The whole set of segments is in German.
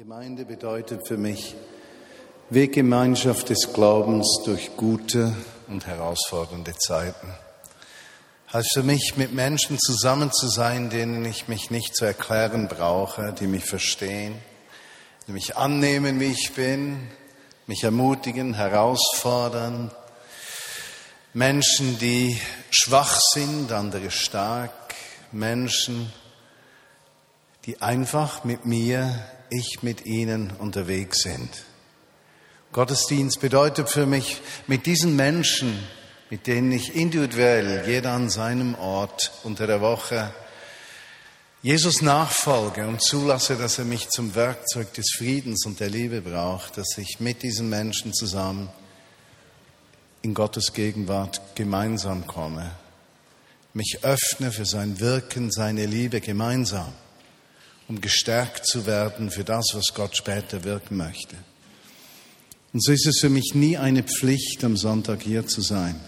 Gemeinde bedeutet für mich Weggemeinschaft des Glaubens durch gute und herausfordernde Zeiten. Heißt für mich, mit Menschen zusammen zu sein, denen ich mich nicht zu erklären brauche, die mich verstehen, die mich annehmen, wie ich bin, mich ermutigen, herausfordern. Menschen, die schwach sind, andere stark. Menschen, die einfach mit mir ich mit ihnen unterwegs sind. Gottesdienst bedeutet für mich, mit diesen Menschen, mit denen ich individuell, jeder an seinem Ort unter der Woche, Jesus nachfolge und zulasse, dass er mich zum Werkzeug des Friedens und der Liebe braucht, dass ich mit diesen Menschen zusammen in Gottes Gegenwart gemeinsam komme, mich öffne für sein Wirken, seine Liebe gemeinsam um gestärkt zu werden für das, was Gott später wirken möchte. Und so ist es für mich nie eine Pflicht, am Sonntag hier zu sein.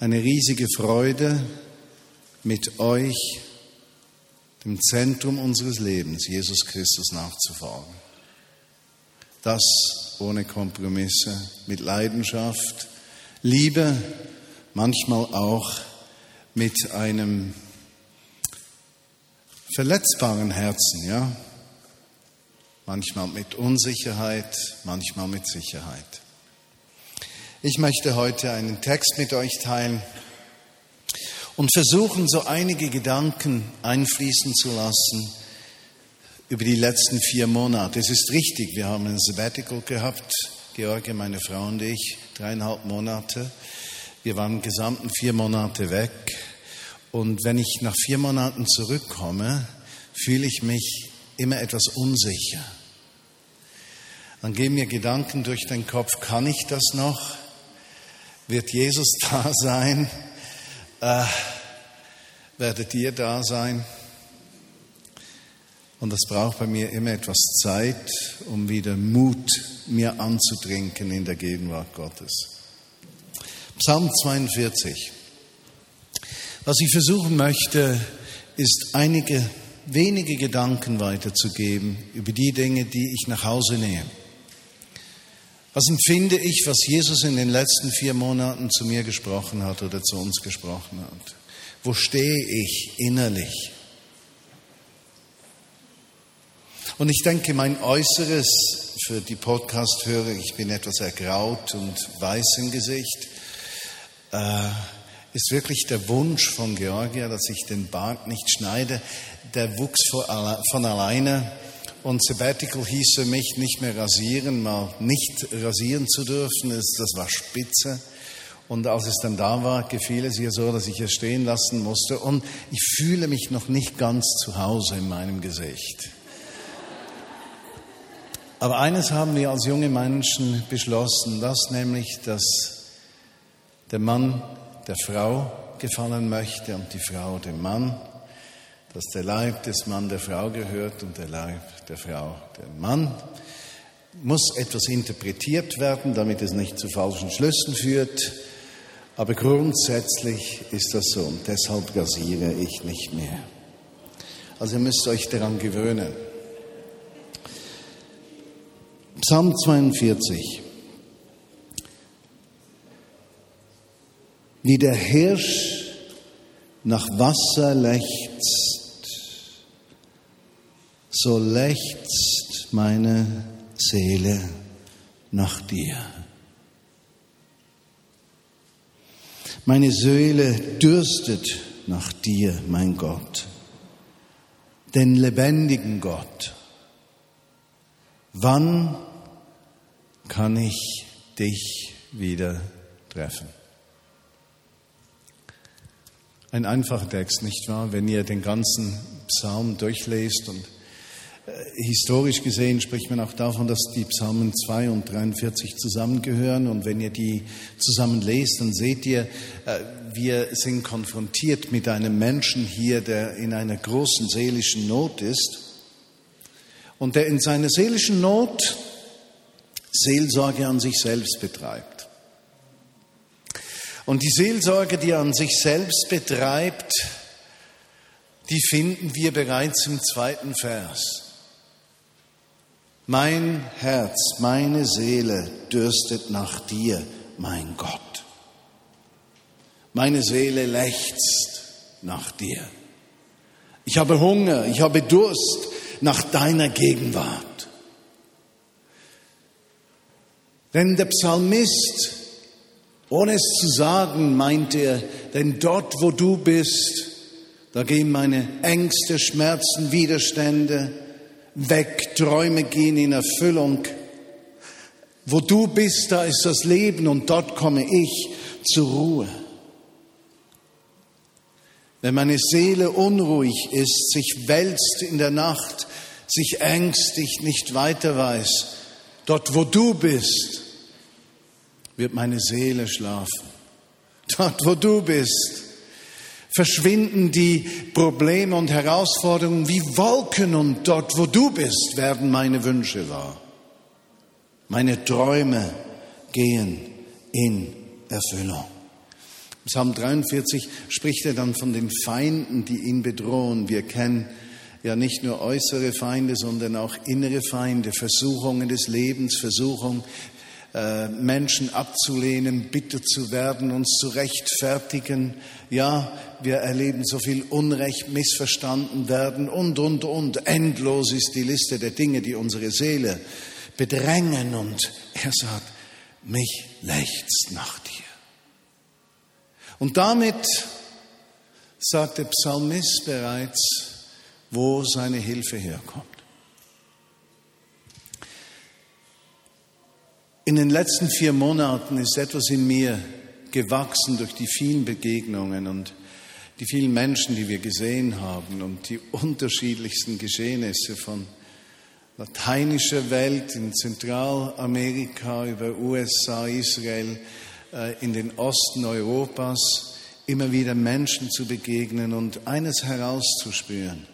Eine riesige Freude, mit euch, dem Zentrum unseres Lebens, Jesus Christus nachzufolgen. Das ohne Kompromisse, mit Leidenschaft, Liebe, manchmal auch mit einem verletzbaren Herzen, ja. Manchmal mit Unsicherheit, manchmal mit Sicherheit. Ich möchte heute einen Text mit euch teilen und versuchen, so einige Gedanken einfließen zu lassen über die letzten vier Monate. Es ist richtig, wir haben ein Sabbatical gehabt, George, meine Frau und ich, dreieinhalb Monate. Wir waren gesamten vier Monate weg. Und wenn ich nach vier Monaten zurückkomme, fühle ich mich immer etwas unsicher. Dann gehen mir Gedanken durch den Kopf, kann ich das noch? Wird Jesus da sein? Äh, werdet ihr da sein? Und das braucht bei mir immer etwas Zeit, um wieder Mut mir anzutrinken in der Gegenwart Gottes. Psalm 42. Was ich versuchen möchte, ist einige wenige Gedanken weiterzugeben über die Dinge, die ich nach Hause nehme. Was empfinde ich, was Jesus in den letzten vier Monaten zu mir gesprochen hat oder zu uns gesprochen hat? Wo stehe ich innerlich? Und ich denke, mein Äußeres für die Podcast-Hörer, ich bin etwas ergraut und weiß im Gesicht, äh, ist wirklich der Wunsch von Georgia, dass ich den Bart nicht schneide. Der wuchs von alleine. Und Sabbatical hieß für mich nicht mehr rasieren, mal nicht rasieren zu dürfen. Das war spitze. Und als es dann da war, gefiel es ihr so, dass ich es stehen lassen musste. Und ich fühle mich noch nicht ganz zu Hause in meinem Gesicht. Aber eines haben wir als junge Menschen beschlossen, das nämlich, dass der Mann der Frau gefallen möchte und die Frau dem Mann, dass der Leib des Mann der Frau gehört und der Leib der Frau dem Mann. Muss etwas interpretiert werden, damit es nicht zu falschen Schlüssen führt, aber grundsätzlich ist das so und deshalb rasiere ich nicht mehr. Also ihr müsst euch daran gewöhnen. Psalm 42. Wie der Hirsch nach Wasser lechzt, so lechzt meine Seele nach dir. Meine Seele dürstet nach dir, mein Gott, den lebendigen Gott. Wann kann ich dich wieder treffen? Ein einfacher Text, nicht wahr? Wenn ihr den ganzen Psalm durchlest und äh, historisch gesehen spricht man auch davon, dass die Psalmen 2 und 43 zusammengehören. Und wenn ihr die zusammen lest, dann seht ihr, äh, wir sind konfrontiert mit einem Menschen hier, der in einer großen seelischen Not ist und der in seiner seelischen Not Seelsorge an sich selbst betreibt. Und die Seelsorge, die er an sich selbst betreibt, die finden wir bereits im zweiten Vers. Mein Herz, meine Seele dürstet nach dir, mein Gott. Meine Seele lechzt nach dir. Ich habe Hunger, ich habe Durst nach deiner Gegenwart. Denn der Psalmist, ohne es zu sagen, meint er, denn dort, wo du bist, da gehen meine Ängste, Schmerzen, Widerstände weg, Träume gehen in Erfüllung. Wo du bist, da ist das Leben und dort komme ich zur Ruhe. Wenn meine Seele unruhig ist, sich wälzt in der Nacht, sich ängstigt, nicht weiter weiß, dort wo du bist, wird meine Seele schlafen. Dort wo du bist, verschwinden die Probleme und Herausforderungen wie Wolken und dort wo du bist, werden meine Wünsche wahr. Meine Träume gehen in Erfüllung. Psalm 43 spricht er dann von den Feinden, die ihn bedrohen. Wir kennen ja nicht nur äußere Feinde, sondern auch innere Feinde, Versuchungen des Lebens, Versuchung, äh, Menschen abzulehnen, bitter zu werden, uns zu rechtfertigen. Ja, wir erleben so viel Unrecht, missverstanden werden und, und, und. Endlos ist die Liste der Dinge, die unsere Seele bedrängen. Und er sagt, mich lechzt nach dir. Und damit sagt der Psalmist bereits, wo seine Hilfe herkommt. In den letzten vier Monaten ist etwas in mir gewachsen durch die vielen Begegnungen und die vielen Menschen, die wir gesehen haben und die unterschiedlichsten Geschehnisse von lateinischer Welt in Zentralamerika über USA, Israel, äh, in den Osten Europas immer wieder Menschen zu begegnen und eines herauszuspüren,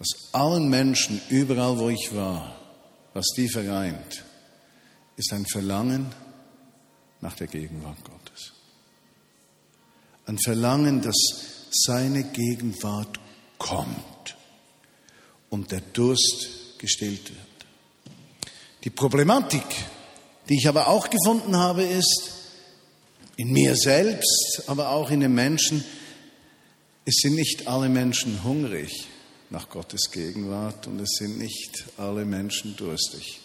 was allen Menschen überall, wo ich war, was die vereint, ist ein Verlangen nach der Gegenwart Gottes. Ein Verlangen, dass seine Gegenwart kommt und der Durst gestillt wird. Die Problematik die ich aber auch gefunden habe, ist, in mir selbst, aber auch in den Menschen, es sind nicht alle Menschen hungrig nach Gottes Gegenwart und es sind nicht alle Menschen durstig.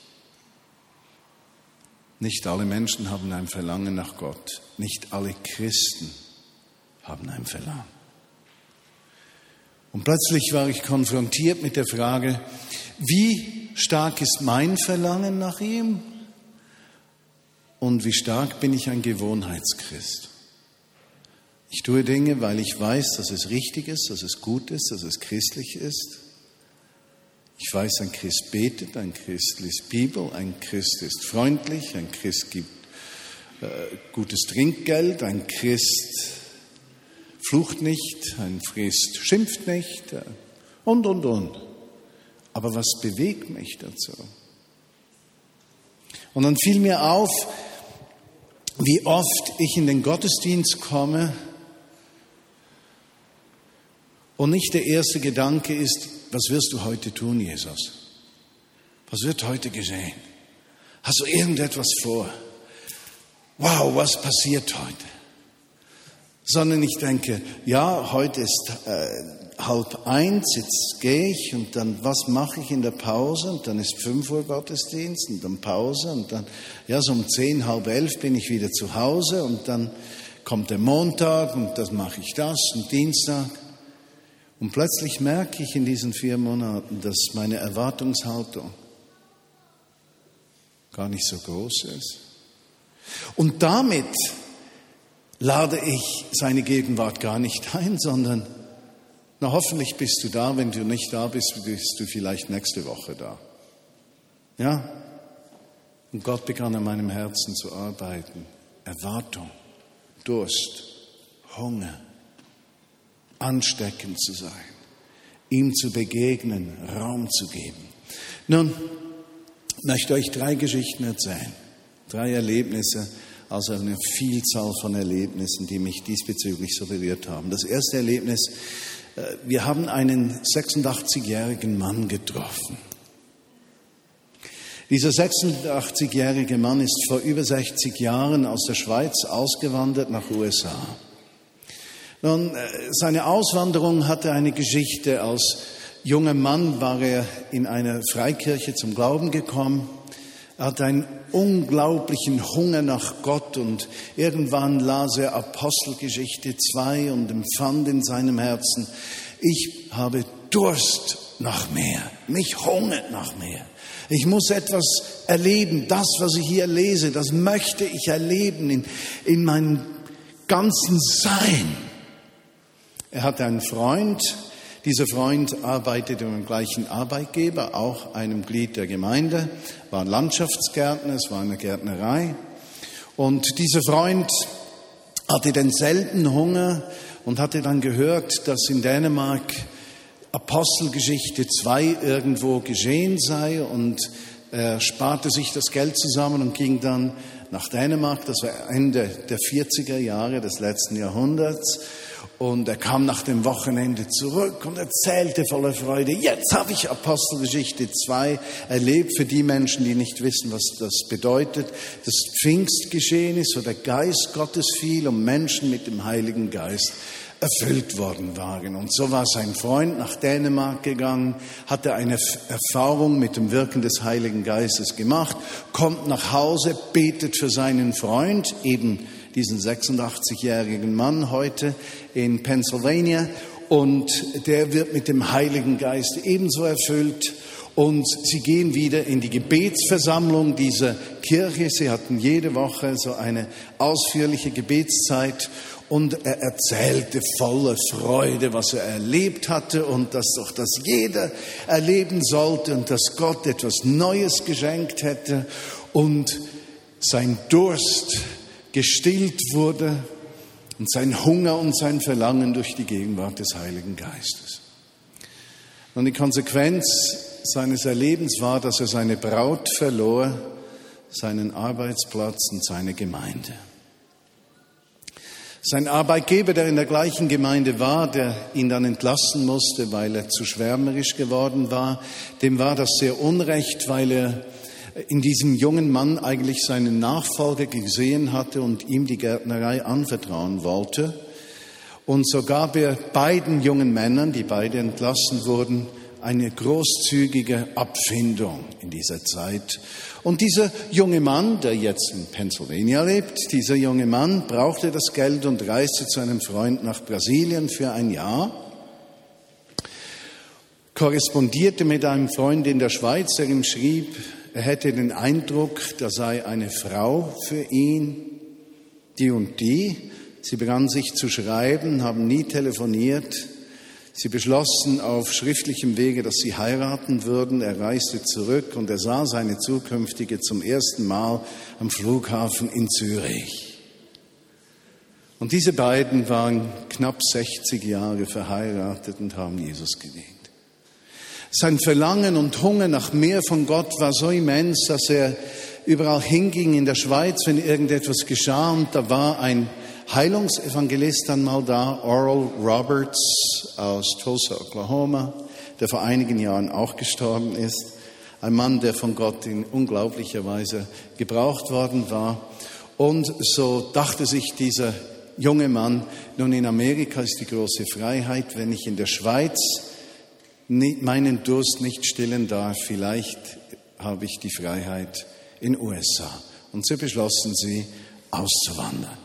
Nicht alle Menschen haben ein Verlangen nach Gott. Nicht alle Christen haben ein Verlangen. Und plötzlich war ich konfrontiert mit der Frage, wie stark ist mein Verlangen nach ihm und wie stark bin ich ein Gewohnheitschrist. Ich tue Dinge, weil ich weiß, dass es richtig ist, dass es gut ist, dass es christlich ist. Ich weiß, ein Christ betet, ein Christ liest Bibel, ein Christ ist freundlich, ein Christ gibt äh, gutes Trinkgeld, ein Christ flucht nicht, ein Christ schimpft nicht äh, und, und, und. Aber was bewegt mich dazu? Und dann fiel mir auf, wie oft ich in den Gottesdienst komme und nicht der erste Gedanke ist, was wirst du heute tun, Jesus? Was wird heute geschehen? Hast du irgendetwas vor? Wow, was passiert heute? Sondern ich denke, ja, heute ist äh, halb eins, jetzt gehe ich und dann, was mache ich in der Pause? Und dann ist fünf Uhr Gottesdienst und dann Pause und dann, ja, so um zehn, halb elf bin ich wieder zu Hause und dann kommt der Montag und das mache ich das und Dienstag. Und plötzlich merke ich in diesen vier Monaten, dass meine Erwartungshaltung gar nicht so groß ist. Und damit lade ich seine Gegenwart gar nicht ein, sondern na, hoffentlich bist du da. Wenn du nicht da bist, bist du vielleicht nächste Woche da. Ja? Und Gott begann an meinem Herzen zu arbeiten. Erwartung, Durst, Hunger, ansteckend zu sein, ihm zu begegnen, Raum zu geben. Nun, möchte euch drei Geschichten erzählen, drei Erlebnisse, also eine Vielzahl von Erlebnissen, die mich diesbezüglich so berührt haben. Das erste Erlebnis, äh, wir haben einen 86-jährigen Mann getroffen. Dieser 86-jährige Mann ist vor über 60 Jahren aus der Schweiz ausgewandert nach USA. Nun, äh, seine Auswanderung hatte eine Geschichte. Als junger Mann war er in einer Freikirche zum Glauben gekommen. Er hatte einen unglaublichen Hunger nach Gott und irgendwann las er Apostelgeschichte 2 und empfand in seinem Herzen, ich habe Durst nach mehr, mich hungert nach mehr. Ich muss etwas erleben. Das, was ich hier lese, das möchte ich erleben in, in meinem ganzen Sein. Er hatte einen Freund. Dieser Freund arbeitete beim gleichen Arbeitgeber, auch einem Glied der Gemeinde, war Landschaftsgärtner, es war eine Gärtnerei. Und dieser Freund hatte denselben Hunger und hatte dann gehört, dass in Dänemark Apostelgeschichte 2 irgendwo geschehen sei und er sparte sich das Geld zusammen und ging dann nach Dänemark, das war Ende der 40er Jahre des letzten Jahrhunderts. Und er kam nach dem Wochenende zurück und erzählte voller Freude, jetzt habe ich Apostelgeschichte 2 erlebt für die Menschen, die nicht wissen, was das bedeutet. Das Pfingstgeschehen ist, wo der Geist Gottes fiel und Menschen mit dem Heiligen Geist erfüllt worden waren. Und so war sein Freund nach Dänemark gegangen, hatte eine Erfahrung mit dem Wirken des Heiligen Geistes gemacht, kommt nach Hause, betet für seinen Freund, eben diesen 86-jährigen Mann heute in Pennsylvania, und der wird mit dem Heiligen Geist ebenso erfüllt. Und sie gehen wieder in die Gebetsversammlung dieser Kirche. Sie hatten jede Woche so eine ausführliche Gebetszeit und er erzählte voller Freude, was er erlebt hatte und dass doch das jeder erleben sollte und dass Gott etwas Neues geschenkt hätte und sein Durst gestillt wurde und sein Hunger und sein Verlangen durch die Gegenwart des Heiligen Geistes. Und die Konsequenz seines Erlebens war, dass er seine Braut verlor, seinen Arbeitsplatz und seine Gemeinde. Sein Arbeitgeber, der in der gleichen Gemeinde war, der ihn dann entlassen musste, weil er zu schwärmerisch geworden war, dem war das sehr unrecht, weil er in diesem jungen Mann eigentlich seinen Nachfolger gesehen hatte und ihm die Gärtnerei anvertrauen wollte. Und so gab er beiden jungen Männern, die beide entlassen wurden, eine großzügige Abfindung in dieser Zeit. Und dieser junge Mann, der jetzt in Pennsylvania lebt, dieser junge Mann brauchte das Geld und reiste zu einem Freund nach Brasilien für ein Jahr, korrespondierte mit einem Freund in der Schweiz, der ihm schrieb, er hätte den Eindruck, da sei eine Frau für ihn, die und die. Sie begannen sich zu schreiben, haben nie telefoniert, Sie beschlossen auf schriftlichem Wege, dass sie heiraten würden. Er reiste zurück und er sah seine zukünftige zum ersten Mal am Flughafen in Zürich. Und diese beiden waren knapp 60 Jahre verheiratet und haben Jesus gedient. Sein Verlangen und Hunger nach mehr von Gott war so immens, dass er überall hinging in der Schweiz, wenn irgendetwas geschah und da war ein Heilungsevangelist einmal da, Oral Roberts aus Tulsa, Oklahoma, der vor einigen Jahren auch gestorben ist. Ein Mann, der von Gott in unglaublicher Weise gebraucht worden war. Und so dachte sich dieser junge Mann, nun in Amerika ist die große Freiheit, wenn ich in der Schweiz meinen Durst nicht stillen darf, vielleicht habe ich die Freiheit in USA. Und so beschlossen sie, auszuwandern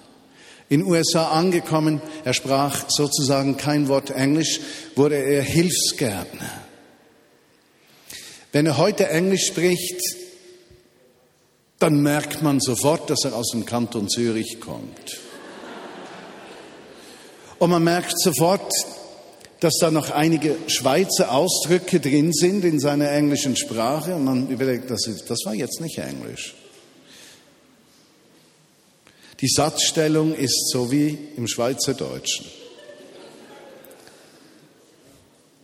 in USA angekommen. Er sprach sozusagen kein Wort Englisch, wurde er Hilfsgärtner. Wenn er heute Englisch spricht, dann merkt man sofort, dass er aus dem Kanton Zürich kommt. Und man merkt sofort, dass da noch einige Schweizer Ausdrücke drin sind in seiner englischen Sprache. Und man überlegt, das, das war jetzt nicht Englisch. Die Satzstellung ist so wie im Schweizerdeutschen.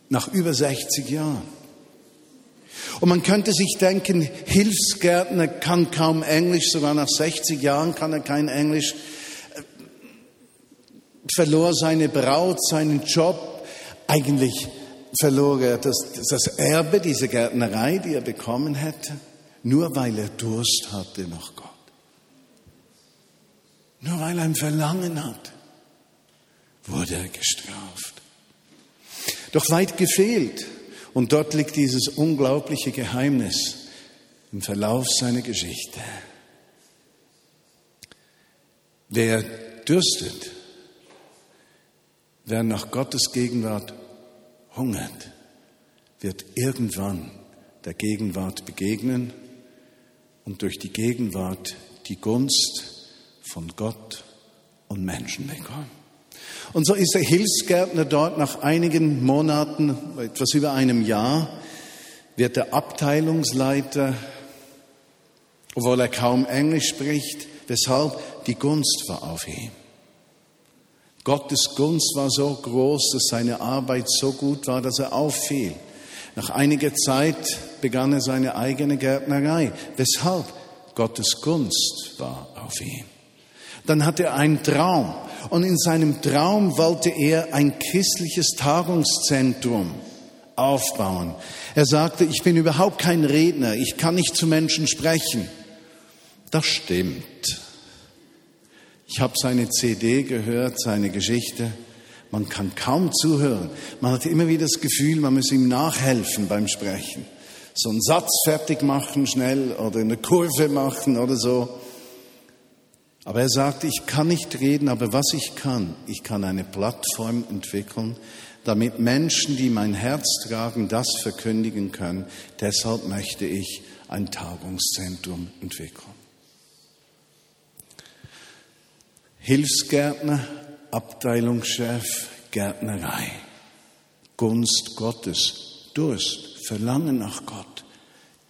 Nach über 60 Jahren. Und man könnte sich denken, Hilfsgärtner kann kaum Englisch, sogar nach 60 Jahren kann er kein Englisch, verlor seine Braut, seinen Job, eigentlich verlor er das, das Erbe, diese Gärtnerei, die er bekommen hätte. nur weil er Durst hatte nach Gott. Nur weil er ein Verlangen hat, wurde er gestraft. Doch weit gefehlt. Und dort liegt dieses unglaubliche Geheimnis im Verlauf seiner Geschichte. Wer dürstet, wer nach Gottes Gegenwart hungert, wird irgendwann der Gegenwart begegnen und durch die Gegenwart die Gunst von Gott und Menschen bekommen. Und so ist der Hilfsgärtner dort nach einigen Monaten, etwas über einem Jahr, wird der Abteilungsleiter, obwohl er kaum Englisch spricht, weshalb die Gunst war auf ihm. Gottes Gunst war so groß, dass seine Arbeit so gut war, dass er auffiel. Nach einiger Zeit begann er seine eigene Gärtnerei. Weshalb? Gottes Gunst war auf ihm. Dann hatte er einen Traum und in seinem Traum wollte er ein christliches Tagungszentrum aufbauen. Er sagte, ich bin überhaupt kein Redner, ich kann nicht zu Menschen sprechen. Das stimmt. Ich habe seine CD gehört, seine Geschichte. Man kann kaum zuhören. Man hat immer wieder das Gefühl, man muss ihm nachhelfen beim Sprechen. So einen Satz fertig machen schnell oder eine Kurve machen oder so. Aber er sagt, ich kann nicht reden, aber was ich kann, ich kann eine Plattform entwickeln, damit Menschen, die mein Herz tragen, das verkündigen können. Deshalb möchte ich ein Tagungszentrum entwickeln. Hilfsgärtner, Abteilungschef, Gärtnerei, Gunst Gottes, Durst, Verlangen nach Gott,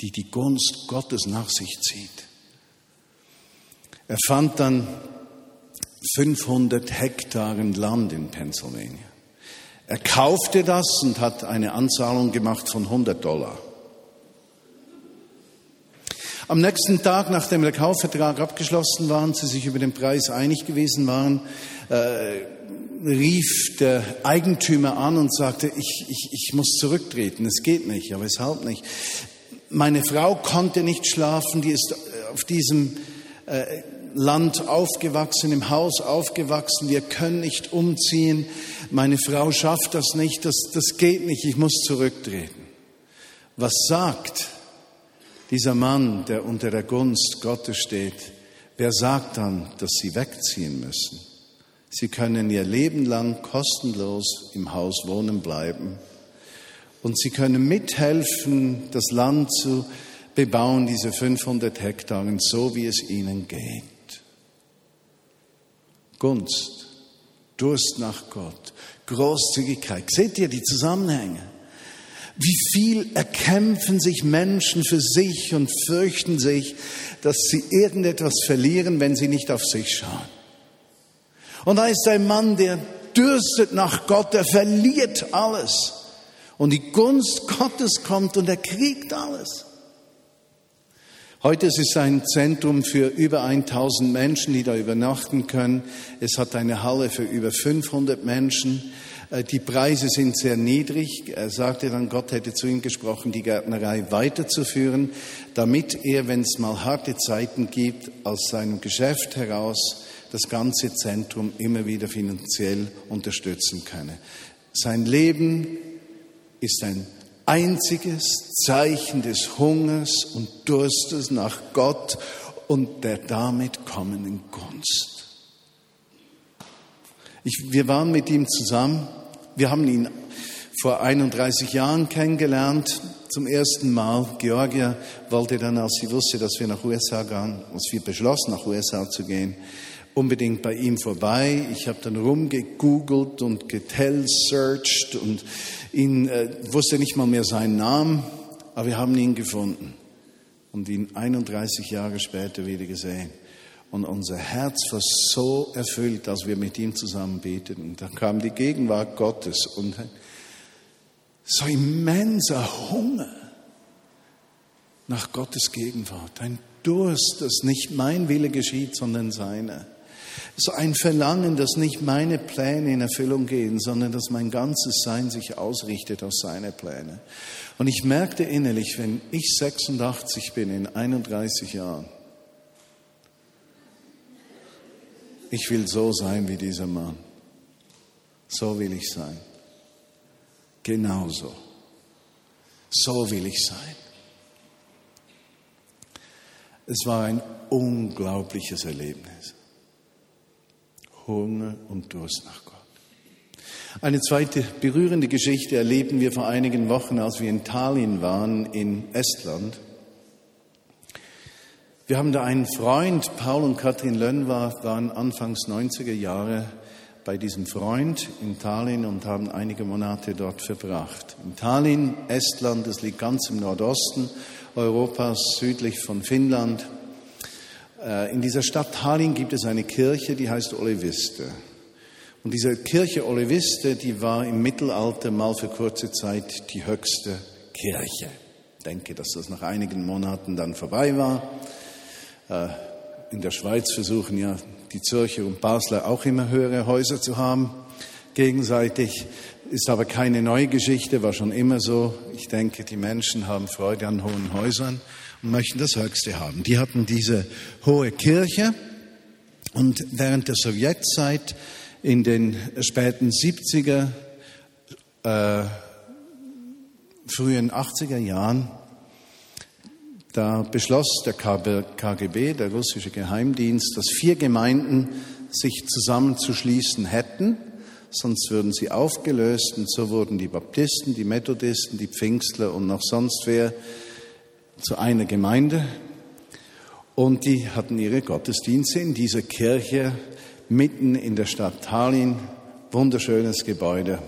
die die Gunst Gottes nach sich zieht. Er fand dann 500 Hektaren Land in Pennsylvania. Er kaufte das und hat eine Anzahlung gemacht von 100 Dollar. Am nächsten Tag, nachdem der Kaufvertrag abgeschlossen war und sie sich über den Preis einig gewesen waren, äh, rief der Eigentümer an und sagte, ich, ich, ich muss zurücktreten, es geht nicht. Ja, weshalb nicht? Meine Frau konnte nicht schlafen, die ist auf diesem äh, Land aufgewachsen, im Haus aufgewachsen, wir können nicht umziehen, meine Frau schafft das nicht, das, das geht nicht, ich muss zurücktreten. Was sagt dieser Mann, der unter der Gunst Gottes steht? Wer sagt dann, dass sie wegziehen müssen? Sie können ihr Leben lang kostenlos im Haus wohnen bleiben und sie können mithelfen, das Land zu bebauen, diese 500 Hektaren, so wie es ihnen geht. Gunst, Durst nach Gott, Großzügigkeit. Seht ihr die Zusammenhänge? Wie viel erkämpfen sich Menschen für sich und fürchten sich, dass sie irgendetwas verlieren, wenn sie nicht auf sich schauen. Und da ist ein Mann, der dürstet nach Gott, der verliert alles. Und die Gunst Gottes kommt und er kriegt alles. Heute ist es ein Zentrum für über 1000 Menschen, die da übernachten können. Es hat eine Halle für über 500 Menschen. Äh, die Preise sind sehr niedrig. Er sagte dann, Gott hätte zu ihm gesprochen, die Gärtnerei weiterzuführen, damit er, wenn es mal harte Zeiten gibt, aus seinem Geschäft heraus das ganze Zentrum immer wieder finanziell unterstützen könne. Sein Leben ist ein einziges Zeichen des Hungers und Durstes nach Gott und der damit kommenden Gunst. Ich, wir waren mit ihm zusammen. Wir haben ihn vor 31 Jahren kennengelernt, zum ersten Mal. Georgia wollte dann, als sie wusste, dass wir nach USA gehen, als wir beschlossen, nach USA zu gehen, unbedingt bei ihm vorbei. Ich habe dann rumgegoogelt und getelsearched und ihn äh, wusste nicht mal mehr seinen Namen, aber wir haben ihn gefunden und ihn 31 Jahre später wieder gesehen. Und unser Herz war so erfüllt, als wir mit ihm zusammen beteten. Da kam die Gegenwart Gottes und so immenser Hunger nach Gottes Gegenwart, ein Durst, dass nicht mein Wille geschieht, sondern seiner. So ein Verlangen, dass nicht meine Pläne in Erfüllung gehen, sondern dass mein ganzes Sein sich ausrichtet auf seine Pläne. Und ich merkte innerlich, wenn ich 86 bin in 31 Jahren, ich will so sein wie dieser Mann. So will ich sein. Genauso. So will ich sein. Es war ein unglaubliches Erlebnis. Hunger und Durst nach Gott. Eine zweite berührende Geschichte erleben wir vor einigen Wochen, als wir in Tallinn waren, in Estland. Wir haben da einen Freund, Paul und Katrin Lönn waren anfangs 90er Jahre bei diesem Freund in Tallinn und haben einige Monate dort verbracht. In Tallinn, Estland, das liegt ganz im Nordosten Europas, südlich von Finnland. Äh, in dieser Stadt Tallinn gibt es eine Kirche, die heißt Oleviste. Und diese Kirche Oleviste, die war im Mittelalter mal für kurze Zeit die höchste Kirche. Ich denke, dass das nach einigen Monaten dann vorbei war. Äh, in der Schweiz versuchen ja die Zürcher und Basler auch immer höhere Häuser zu haben, gegenseitig. Ist aber keine neue Geschichte, war schon immer so. Ich denke, die Menschen haben Freude an hohen Häusern und möchten das Höchste haben. Die hatten diese hohe Kirche und während der Sowjetzeit in den späten 70er, äh, frühen 80er Jahren da beschloss der KGB, der russische Geheimdienst, dass vier Gemeinden sich zusammenzuschließen hätten, sonst würden sie aufgelöst. Und so wurden die Baptisten, die Methodisten, die Pfingstler und noch sonst wer zu einer Gemeinde. Und die hatten ihre Gottesdienste in dieser Kirche mitten in der Stadt Tallinn. Wunderschönes Gebäude.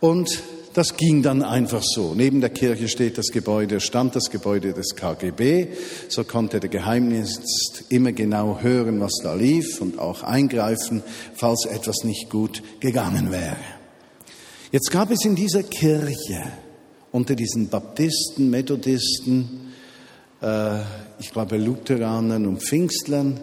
Und das ging dann einfach so. Neben der Kirche steht das Gebäude, stand das Gebäude des KGB. So konnte der Geheimdienst immer genau hören, was da lief und auch eingreifen, falls etwas nicht gut gegangen wäre. Jetzt gab es in dieser Kirche unter diesen Baptisten, Methodisten, äh, ich glaube Lutheranern und Pfingstlern,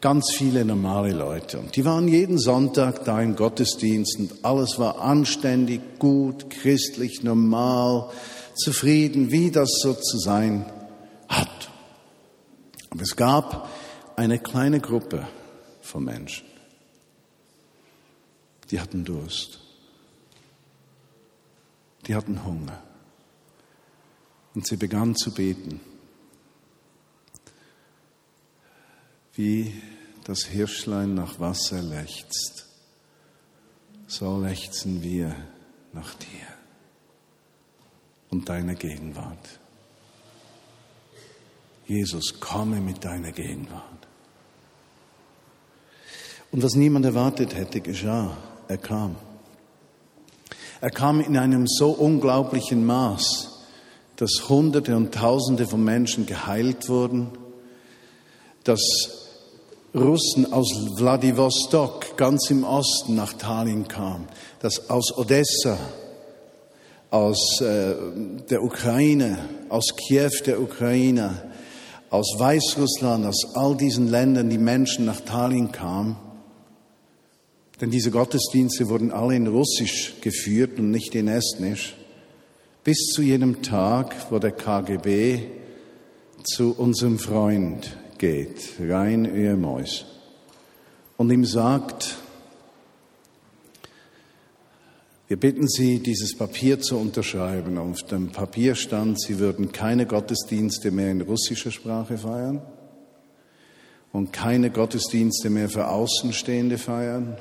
ganz viele normale Leute. Und die waren jeden Sonntag da im Gottesdienst und alles war anständig, gut, christlich, normal, zufrieden, wie das so zu sein hat. Aber es gab eine kleine Gruppe von Menschen, die hatten Durst, die hatten Hunger und sie begannen zu beten. Wie das Hirschlein nach Wasser lechzt, so lechzen wir nach dir und deiner Gegenwart. Jesus, komme mit deiner Gegenwart. Und was niemand erwartet hätte, geschah. Er kam. Er kam in einem so unglaublichen Maß, dass Hunderte und Tausende von Menschen geheilt wurden, dass Russen aus Vladivostok, ganz im Osten, nach Tallinn kamen, dass aus Odessa, aus äh, der Ukraine, aus Kiew der Ukraine, aus Weißrussland, aus all diesen Ländern die Menschen nach Tallinn kamen. Denn diese Gottesdienste wurden alle in Russisch geführt und nicht in Estnisch. Bis zu jenem Tag, wo der KGB zu unserem Freund geht, rein Ehemäus, und ihm sagt, wir bitten Sie, dieses Papier zu unterschreiben. Auf dem Papier stand, Sie würden keine Gottesdienste mehr in russischer Sprache feiern und keine Gottesdienste mehr für Außenstehende feiern,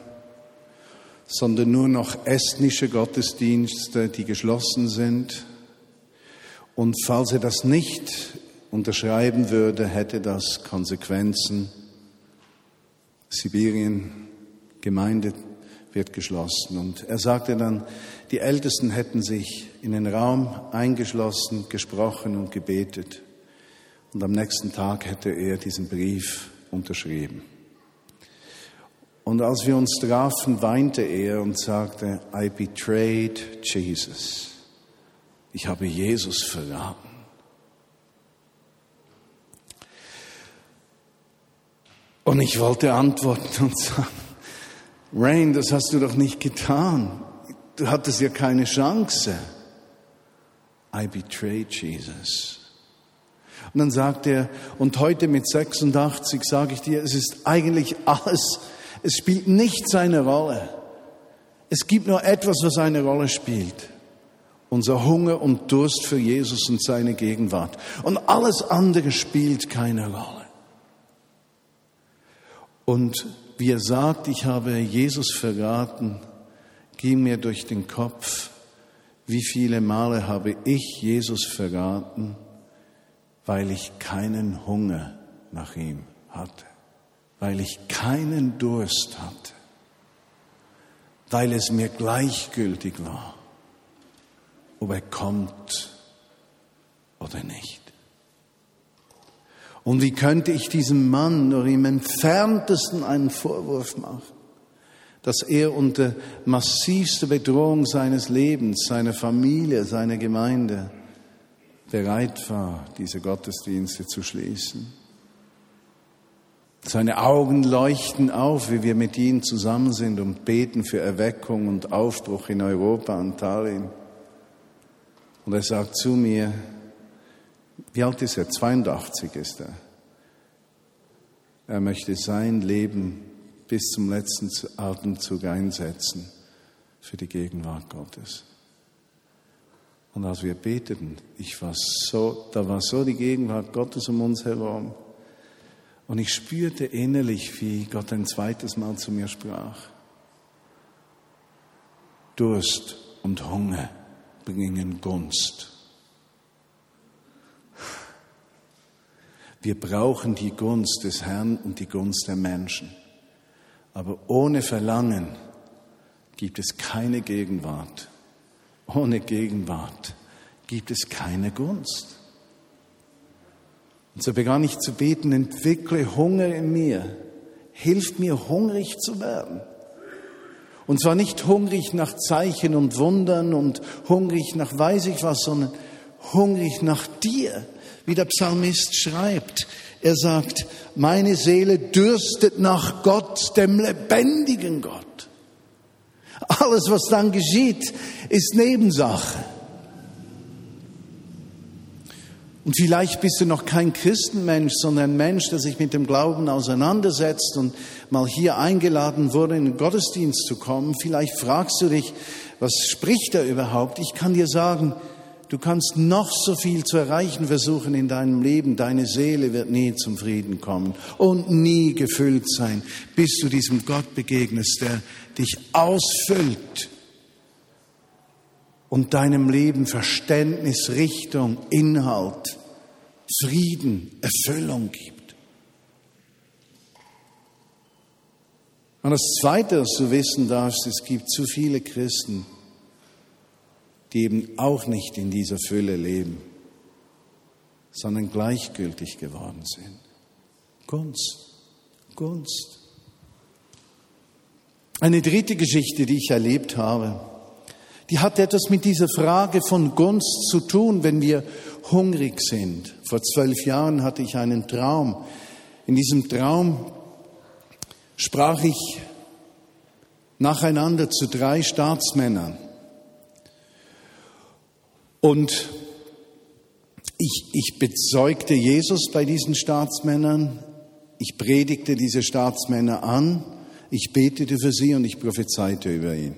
sondern nur noch estnische Gottesdienste, die geschlossen sind. Und falls er das nicht unterschreiben würde, hätte das Konsequenzen. Sibirien, Gemeinde wird geschlossen. Und er sagte dann, die Ältesten hätten sich in den Raum eingeschlossen, gesprochen und gebetet. Und am nächsten Tag hätte er diesen Brief unterschrieben. Und als wir uns trafen, weinte er und sagte, I betrayed Jesus. Ich habe Jesus verraten. Und ich wollte antworten und sagen, Rain, das hast du doch nicht getan. Du hattest ja keine Chance. I betrayed Jesus. Und dann sagt er, und heute mit 86 sage ich dir, es ist eigentlich alles, es spielt nicht seine Rolle. Es gibt nur etwas, was eine Rolle spielt. Unser Hunger und Durst für Jesus und seine Gegenwart. Und alles andere spielt keine Rolle. Und wie er sagt, ich habe Jesus verraten, ging mir durch den Kopf, wie viele Male habe ich Jesus verraten, weil ich keinen Hunger nach ihm hatte, weil ich keinen Durst hatte, weil es mir gleichgültig war, ob er kommt oder nicht. Und wie könnte ich diesem Mann nur im entferntesten einen Vorwurf machen, dass er unter massivster Bedrohung seines Lebens, seiner Familie, seiner Gemeinde bereit war, diese Gottesdienste zu schließen? Seine Augen leuchten auf, wie wir mit ihm zusammen sind und beten für Erweckung und Aufbruch in Europa und Tallinn. Und er sagt zu mir, wie alt ist er? 82 ist er. Er möchte sein Leben bis zum letzten Atemzug einsetzen für die Gegenwart Gottes. Und als wir beteten, ich war so, da war so die Gegenwart Gottes um uns herum. Und ich spürte innerlich, wie Gott ein zweites Mal zu mir sprach. Durst und Hunger bringen Gunst. Wir brauchen die Gunst des Herrn und die Gunst der Menschen. Aber ohne Verlangen gibt es keine Gegenwart. Ohne Gegenwart gibt es keine Gunst. Und so begann ich zu beten, entwickle Hunger in mir, hilf mir hungrig zu werden. Und zwar nicht hungrig nach Zeichen und Wundern und hungrig nach weiß ich was, sondern hungrig nach dir, wie der Psalmist schreibt. Er sagt, meine Seele dürstet nach Gott, dem lebendigen Gott. Alles, was dann geschieht, ist Nebensache. Und vielleicht bist du noch kein Christenmensch, sondern ein Mensch, der sich mit dem Glauben auseinandersetzt und mal hier eingeladen wurde, in den Gottesdienst zu kommen. Vielleicht fragst du dich, was spricht er überhaupt? Ich kann dir sagen, Du kannst noch so viel zu erreichen versuchen in deinem Leben. Deine Seele wird nie zum Frieden kommen und nie gefüllt sein, bis du diesem Gott begegnest, der dich ausfüllt und deinem Leben Verständnis, Richtung, Inhalt, Frieden, Erfüllung gibt. Und das Zweite, was du wissen darfst, es gibt zu viele Christen, die eben auch nicht in dieser Fülle leben, sondern gleichgültig geworden sind. Gunst, Gunst. Eine dritte Geschichte, die ich erlebt habe, die hat etwas mit dieser Frage von Gunst zu tun, wenn wir hungrig sind. Vor zwölf Jahren hatte ich einen Traum. In diesem Traum sprach ich nacheinander zu drei Staatsmännern. Und ich, ich bezeugte Jesus bei diesen Staatsmännern, ich predigte diese Staatsmänner an, ich betete für sie und ich prophezeite über ihn.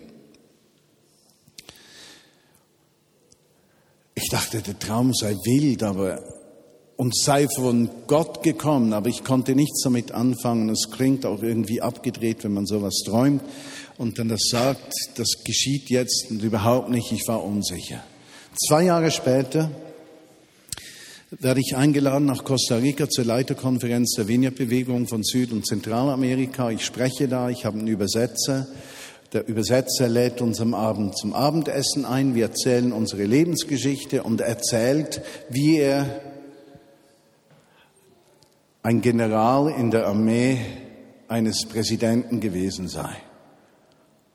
Ich dachte, der Traum sei wild, aber und sei von Gott gekommen, aber ich konnte nichts damit anfangen. Es klingt auch irgendwie abgedreht, wenn man sowas träumt und dann das sagt, das geschieht jetzt und überhaupt nicht, ich war unsicher. Zwei Jahre später werde ich eingeladen nach Costa Rica zur Leiterkonferenz der Vineyard-Bewegung von Süd- und Zentralamerika. Ich spreche da, ich habe einen Übersetzer. Der Übersetzer lädt uns am Abend zum Abendessen ein. Wir erzählen unsere Lebensgeschichte und erzählt, wie er ein General in der Armee eines Präsidenten gewesen sei.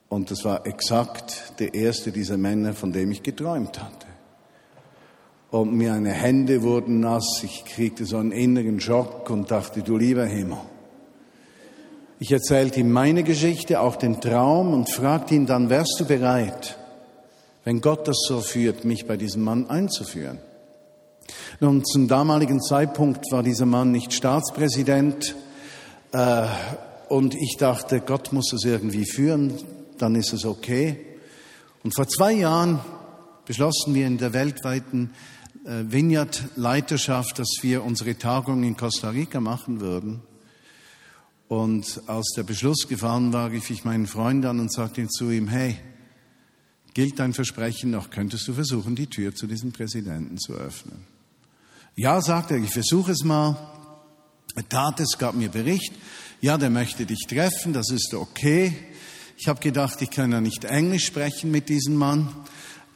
Und das war exakt der erste dieser Männer, von dem ich geträumt hatte und meine Hände wurden nass. Ich kriegte so einen inneren Schock und dachte, du lieber Himmel, Ich erzählte ihm meine Geschichte, auch den Traum und fragte ihn dann, wärst du bereit, wenn Gott das so führt, mich bei diesem Mann einzuführen? Nun, zum damaligen Zeitpunkt war dieser Mann nicht Staatspräsident äh, und ich dachte, Gott muss es irgendwie führen, dann ist es okay. Und vor zwei Jahren beschlossen wir in der weltweiten Vineyard-Leiterschaft, dass wir unsere Tagung in Costa Rica machen würden. Und als der Beschluss gefahren war, rief ich meinen Freund an und sagte zu ihm, hey, gilt dein Versprechen noch, könntest du versuchen, die Tür zu diesem Präsidenten zu öffnen? Ja, sagte er, ich versuche es mal. Er tat es, gab mir Bericht. Ja, der möchte dich treffen, das ist okay. Ich habe gedacht, ich kann ja nicht Englisch sprechen mit diesem Mann.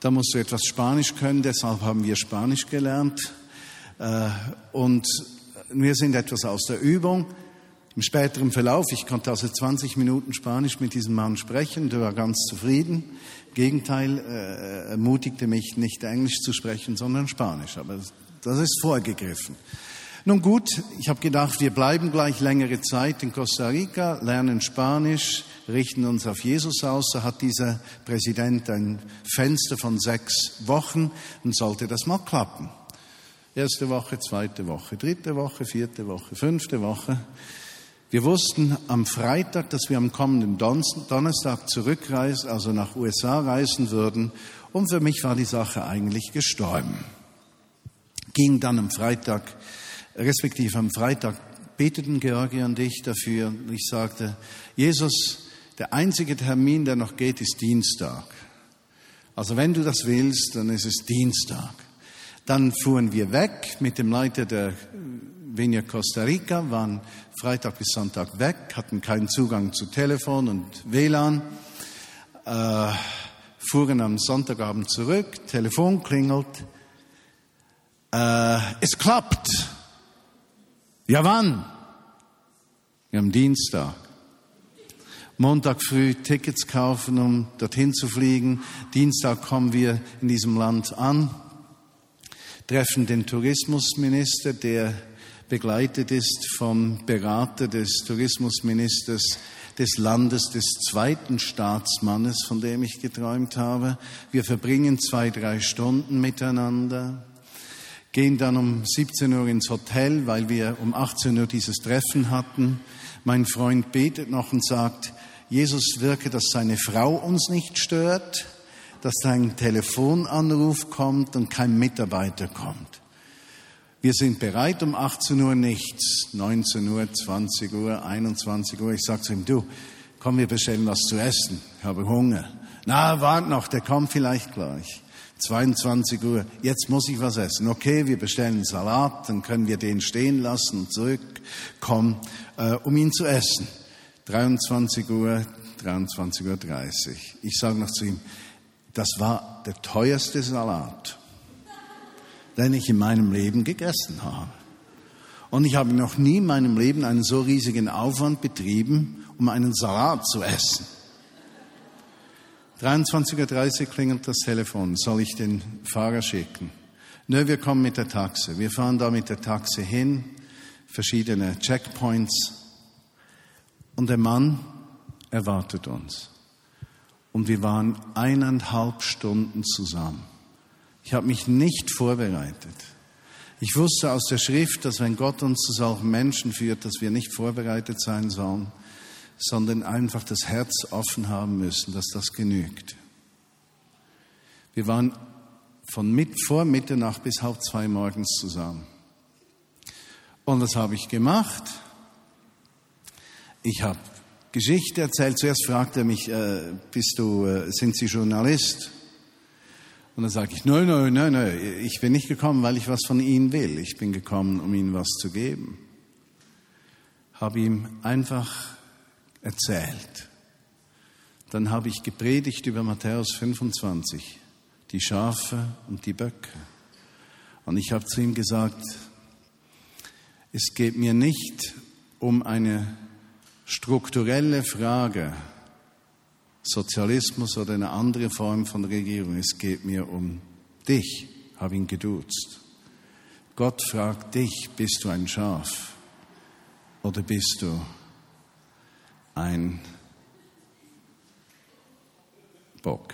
Da musst du etwas Spanisch können, deshalb haben wir Spanisch gelernt. Äh, und wir sind etwas aus der Übung. Im späteren Verlauf, ich konnte also 20 Minuten Spanisch mit diesem Mann sprechen, der war ganz zufrieden. Im Gegenteil, äh, ermutigte mich nicht Englisch zu sprechen, sondern Spanisch. Aber das ist vorgegriffen. Nun gut, ich habe gedacht, wir bleiben gleich längere Zeit in Costa Rica, lernen Spanisch, richten uns auf Jesus aus. Da hat dieser Präsident ein Fenster von sechs Wochen und sollte das mal klappen. Erste Woche, zweite Woche, dritte Woche, vierte Woche, fünfte Woche. Wir wussten am Freitag, dass wir am kommenden Donnerstag zurückreisen, also nach USA reisen würden. Und für mich war die Sache eigentlich gestorben. Ging dann am Freitag, respektive am Freitag, beteten Georgi und ich dafür. Ich sagte, Jesus, der einzige Termin, der noch geht, ist Dienstag. Also wenn du das willst, dann ist es Dienstag. Dann fuhren wir weg mit dem Leiter der Vineyard Costa Rica, waren Freitag bis Sonntag weg, hatten keinen Zugang zu Telefon und WLAN, äh, fuhren am Sonntagabend zurück, Telefon klingelt, äh, es klappt. Ja wann? Ja, am Dienstag. Montag früh Tickets kaufen, um dorthin zu fliegen. Dienstag kommen wir in diesem Land an, treffen den Tourismusminister, der begleitet ist vom Berater des Tourismusministers des Landes des zweiten Staatsmannes, von dem ich geträumt habe. Wir verbringen zwei, drei Stunden miteinander, gehen dann um 17 Uhr ins Hotel, weil wir um 18 Uhr dieses Treffen hatten. Mein Freund betet noch und sagt, Jesus wirke, dass seine Frau uns nicht stört, dass ein Telefonanruf kommt und kein Mitarbeiter kommt. Wir sind bereit um 18 Uhr nichts, 19 Uhr, 20 Uhr, 21 Uhr. Ich sage zu ihm, du, komm, wir bestellen was zu essen. Ich habe Hunger. Na, wart noch, der kommt vielleicht gleich. 22 Uhr, jetzt muss ich was essen. Okay, wir bestellen Salat, dann können wir den stehen lassen und zurückkommen, äh, um ihn zu essen. 23 Uhr, 23.30 Uhr. Ich sage noch zu ihm, das war der teuerste Salat, den ich in meinem Leben gegessen habe. Und ich habe noch nie in meinem Leben einen so riesigen Aufwand betrieben, um einen Salat zu essen. 23.30 Uhr klingelt das Telefon. Soll ich den Fahrer schicken? Nö, wir kommen mit der Taxe. Wir fahren da mit der Taxe hin, verschiedene Checkpoints. Und der Mann erwartet uns. Und wir waren eineinhalb Stunden zusammen. Ich habe mich nicht vorbereitet. Ich wusste aus der Schrift, dass wenn Gott uns zu solchen Menschen führt, dass wir nicht vorbereitet sein sollen, sondern einfach das Herz offen haben müssen, dass das genügt. Wir waren von mit, vor Mitternacht bis halb zwei morgens zusammen. Und das habe ich gemacht. Ich habe Geschichte erzählt. Zuerst fragte er mich, äh, bist du, äh, sind Sie Journalist? Und dann sage ich, nein, nein, nein, nein, ich bin nicht gekommen, weil ich was von Ihnen will. Ich bin gekommen, um Ihnen was zu geben. Habe ihm einfach erzählt. Dann habe ich gepredigt über Matthäus 25, die Schafe und die Böcke. Und ich habe zu ihm gesagt, es geht mir nicht um eine strukturelle Frage, Sozialismus oder eine andere Form von Regierung. Es geht mir um dich, habe ihn geduzt. Gott fragt dich, bist du ein Schaf oder bist du ein Bock.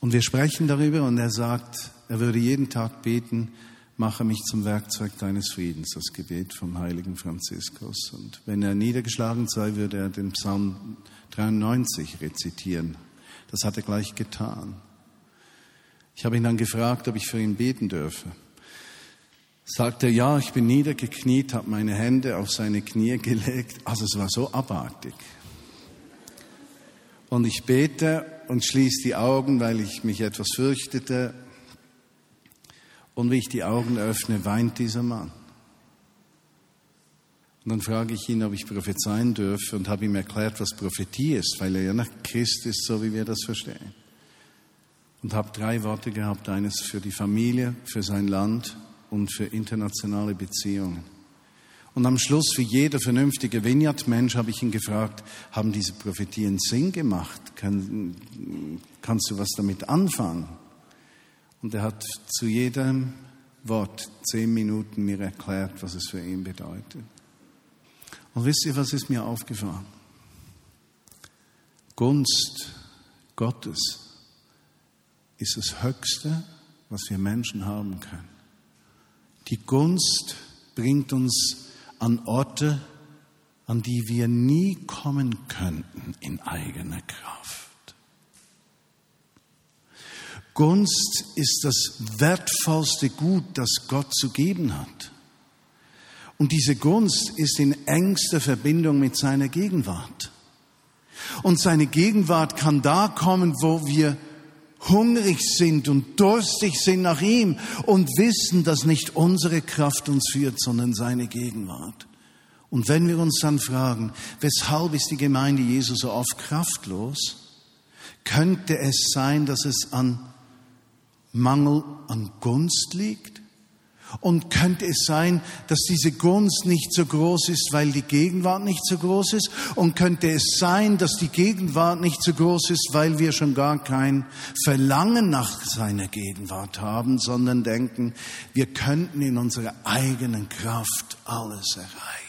Und wir sprechen darüber und er sagt, er würde jeden Tag beten, mache mich zum Werkzeug deines Friedens, das Gebet vom heiligen Franziskus. Und wenn er niedergeschlagen sei, würde er den Psalm 93 rezitieren. Das hat er gleich getan. Ich habe ihn dann gefragt, ob ich für ihn beten dürfe. Sagt er, ja, ich bin niedergekniet, habe meine Hände auf seine Knie gelegt. Also es war so abartig. Und ich bete und schließe die Augen, weil ich mich etwas fürchtete. Und wie ich die Augen öffne, weint dieser Mann. Und dann frage ich ihn, ob ich prophezeien dürfe und habe ihm erklärt, was Prophetie ist, weil er ja nach Christ ist, so wie wir das verstehen. Und habe drei Worte gehabt, eines für die Familie, für sein Land und für internationale Beziehungen. Und am Schluss, wie jeder vernünftige Vineyard-Mensch, habe ich ihn gefragt, haben diese Prophetien Sinn gemacht? Kann, kannst du was damit anfangen? Und er hat zu jedem Wort zehn Minuten mir erklärt, was es für ihn bedeutet. Und wisst ihr, was ist mir aufgefallen? Gunst Gottes ist das Höchste, was wir Menschen haben können. Die Gunst bringt uns an Orte, an die wir nie kommen könnten in eigener Kraft. Gunst ist das wertvollste Gut, das Gott zu geben hat. Und diese Gunst ist in engster Verbindung mit seiner Gegenwart. Und seine Gegenwart kann da kommen, wo wir hungrig sind und durstig sind nach ihm und wissen, dass nicht unsere Kraft uns führt, sondern seine Gegenwart. Und wenn wir uns dann fragen, weshalb ist die Gemeinde Jesu so oft kraftlos, könnte es sein, dass es an Mangel an Gunst liegt? Und könnte es sein, dass diese Gunst nicht so groß ist, weil die Gegenwart nicht so groß ist? Und könnte es sein, dass die Gegenwart nicht so groß ist, weil wir schon gar kein Verlangen nach seiner Gegenwart haben, sondern denken, wir könnten in unserer eigenen Kraft alles erreichen?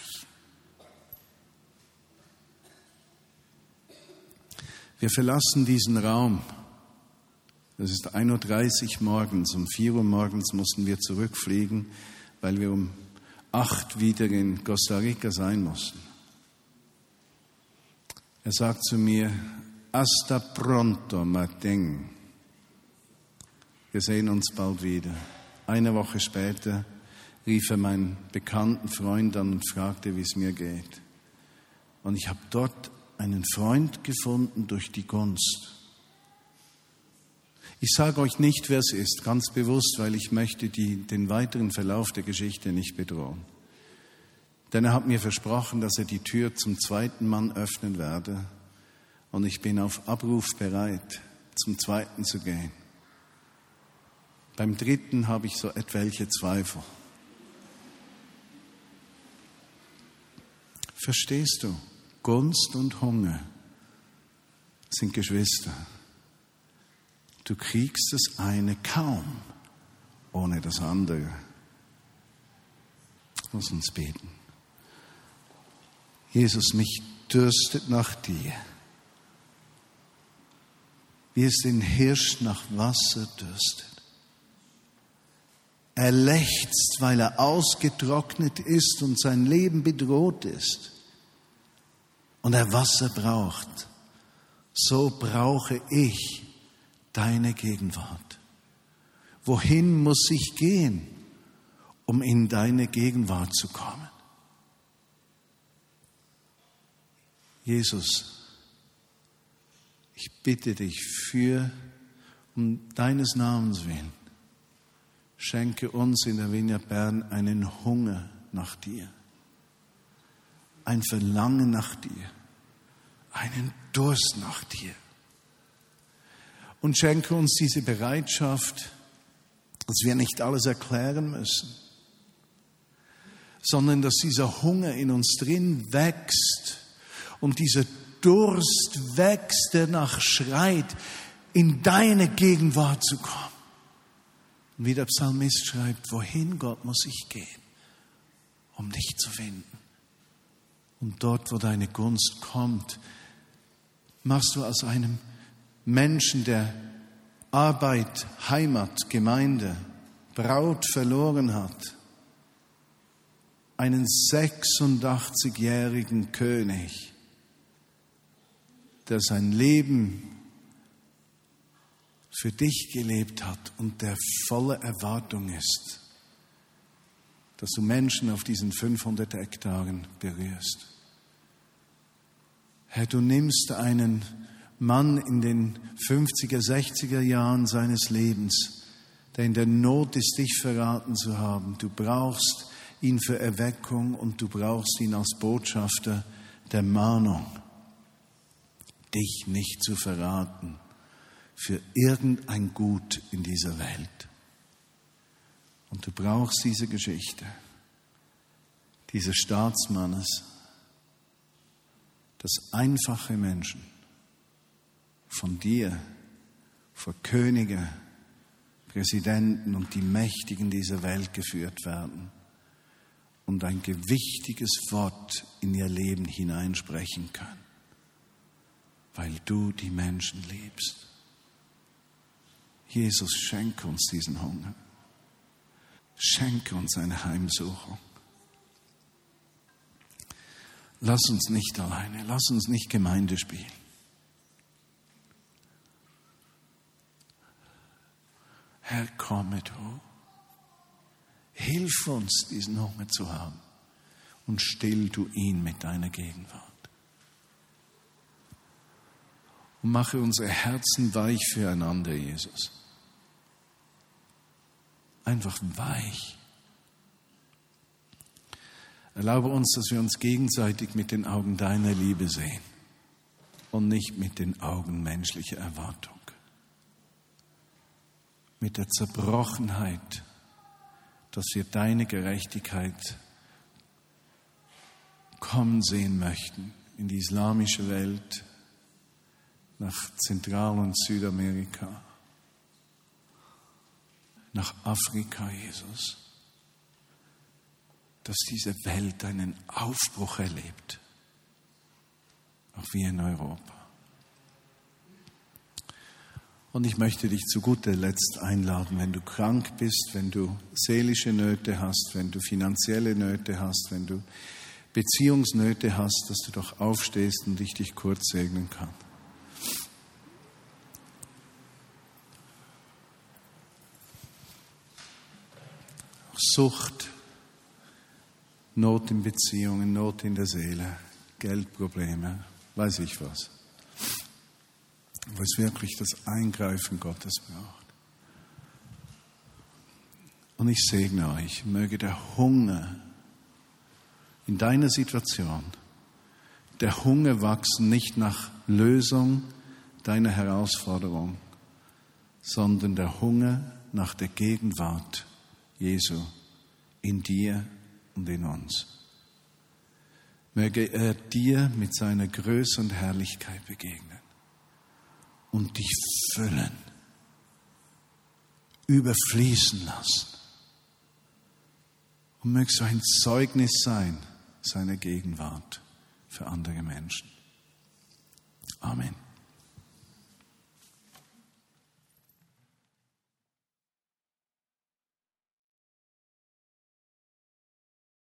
Wir verlassen diesen Raum das ist 1.30 Uhr morgens. Um 4 Uhr morgens mussten wir zurückfliegen, weil wir um 8 wieder in Costa Rica sein mussten. Er sagt zu mir, hasta pronto, Martin. Wir sehen uns bald wieder. Eine Woche später rief er meinen bekannten Freund an und fragte, wie es mir geht. Und ich habe dort einen Freund gefunden durch die Gunst. Ich sage euch nicht, wer es ist, ganz bewusst, weil ich möchte die, den weiteren Verlauf der Geschichte nicht bedrohen. Denn er hat mir versprochen, dass er die Tür zum zweiten Mann öffnen werde. Und ich bin auf Abruf bereit, zum zweiten zu gehen. Beim dritten habe ich so etwelche Zweifel. Verstehst du? Gunst und Hunger sind Geschwister. Du kriegst das eine kaum ohne das andere. Lass uns beten. Jesus, mich dürstet nach dir. Wie es den Hirsch nach Wasser dürstet. Er lechzt, weil er ausgetrocknet ist und sein Leben bedroht ist. Und er Wasser braucht. So brauche ich deine Gegenwart. Wohin muss ich gehen, um in deine Gegenwart zu kommen? Jesus, ich bitte dich für um deines Namens willen, schenke uns in der Vineyard Bern einen Hunger nach dir, ein Verlangen nach dir, einen Durst nach dir und schenke uns diese Bereitschaft, dass wir nicht alles erklären müssen, sondern dass dieser Hunger in uns drin wächst und dieser Durst wächst, der nach schreit, in deine Gegenwart zu kommen. Und wie der Psalmist schreibt, wohin Gott muss ich gehen, um dich zu finden. Und dort, wo deine Gunst kommt, machst du aus einem Menschen, der Arbeit, Heimat, Gemeinde, Braut verloren hat, einen 86-jährigen König, der sein Leben für dich gelebt hat und der volle Erwartung ist, dass du Menschen auf diesen 500 Hektaren berührst. Herr, du nimmst einen Mann in den 50er, 60er Jahren seines Lebens, der in der Not ist, dich verraten zu haben. Du brauchst ihn für Erweckung und du brauchst ihn als Botschafter der Mahnung, dich nicht zu verraten für irgendein Gut in dieser Welt. Und du brauchst diese Geschichte dieses Staatsmannes, dass einfache Menschen von dir vor Könige, Präsidenten und die Mächtigen dieser Welt geführt werden und ein gewichtiges Wort in ihr Leben hineinsprechen können, weil du die Menschen liebst. Jesus, schenke uns diesen Hunger. Schenke uns eine Heimsuchung. Lass uns nicht alleine, lass uns nicht Gemeinde spielen. Herr, komme du. Hilf uns, diesen Hunger zu haben und still du ihn mit deiner Gegenwart. Und mache unsere Herzen weich füreinander, Jesus. Einfach weich. Erlaube uns, dass wir uns gegenseitig mit den Augen deiner Liebe sehen und nicht mit den Augen menschlicher Erwartung. Mit der Zerbrochenheit, dass wir deine Gerechtigkeit kommen sehen möchten in die islamische Welt, nach Zentral- und Südamerika, nach Afrika, Jesus dass diese Welt einen Aufbruch erlebt, auch wir in Europa. Und ich möchte dich zu guter Letzt einladen, wenn du krank bist, wenn du seelische Nöte hast, wenn du finanzielle Nöte hast, wenn du Beziehungsnöte hast, dass du doch aufstehst und ich dich kurz segnen kann. Sucht, Not in Beziehungen, Not in der Seele, Geldprobleme, weiß ich was. Wo es wirklich das Eingreifen Gottes braucht. Und ich segne euch, möge der Hunger in deiner Situation, der Hunger wachsen nicht nach Lösung deiner Herausforderung, sondern der Hunger nach der Gegenwart Jesu in dir und in uns. Möge er dir mit seiner Größe und Herrlichkeit begegnen und dich füllen, überfließen lassen. Und mögst du ein Zeugnis sein seiner Gegenwart für andere Menschen. Amen.